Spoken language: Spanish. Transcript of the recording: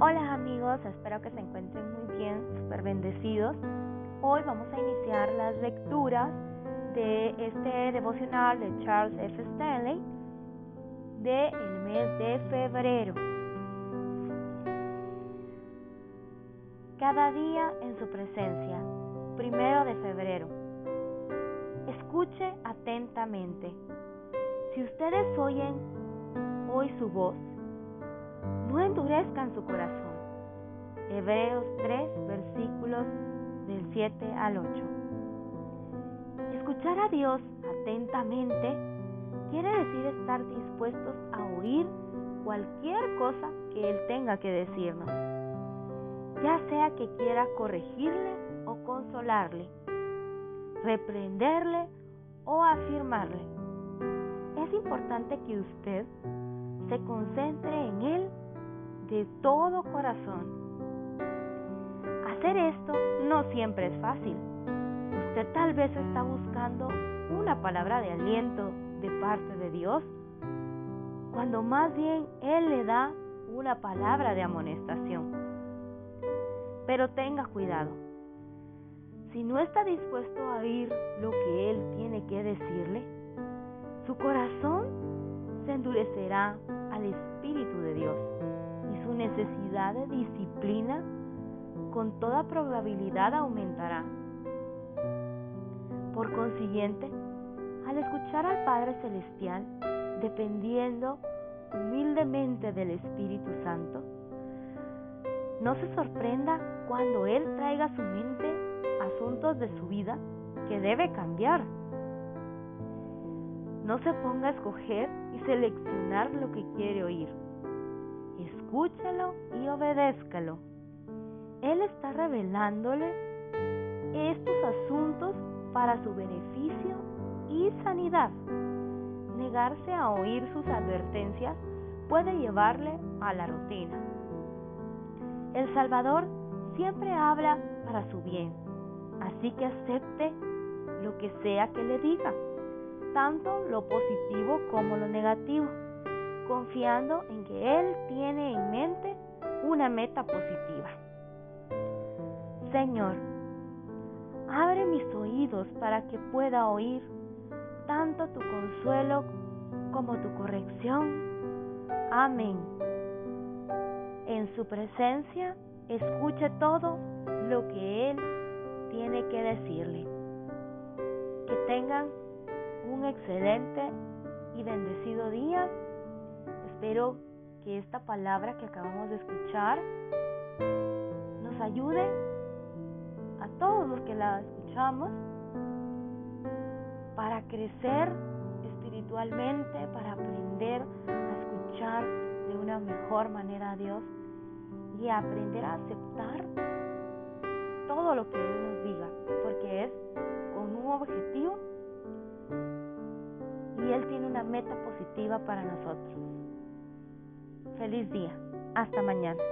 Hola amigos, espero que se encuentren muy bien, súper bendecidos. Hoy vamos a iniciar las lecturas de este devocional de Charles F. Stanley del el mes de febrero. Cada día en su presencia, primero de febrero. Escuche atentamente. Si ustedes oyen hoy su voz, no endurezcan su corazón. Hebreos 3, versículos del 7 al 8. Escuchar a Dios atentamente quiere decir estar dispuestos a oír cualquier cosa que Él tenga que decirnos, ya sea que quiera corregirle o consolarle, reprenderle o afirmarle. Es importante que usted se concentre en de todo corazón. Hacer esto no siempre es fácil. Usted tal vez está buscando una palabra de aliento de parte de Dios, cuando más bien Él le da una palabra de amonestación. Pero tenga cuidado. Si no está dispuesto a oír lo que Él tiene que decirle, su corazón se endurecerá al Espíritu de Dios necesidad de disciplina con toda probabilidad aumentará. Por consiguiente, al escuchar al Padre Celestial, dependiendo humildemente del Espíritu Santo, no se sorprenda cuando Él traiga a su mente asuntos de su vida que debe cambiar. No se ponga a escoger y seleccionar lo que quiere oír escúchalo y obedézcalo. Él está revelándole estos asuntos para su beneficio y sanidad. Negarse a oír sus advertencias puede llevarle a la rutina. El Salvador siempre habla para su bien, así que acepte lo que sea que le diga, tanto lo positivo como lo negativo confiando en que Él tiene en mente una meta positiva. Señor, abre mis oídos para que pueda oír tanto tu consuelo como tu corrección. Amén. En su presencia escuche todo lo que Él tiene que decirle. Que tengan un excelente y bendecido día Espero que esta palabra que acabamos de escuchar nos ayude a todos los que la escuchamos para crecer espiritualmente, para aprender a escuchar de una mejor manera a Dios y aprender a aceptar todo lo que Él nos diga, porque es con un objetivo y Él tiene una meta positiva para nosotros. Feliz día. Hasta mañana.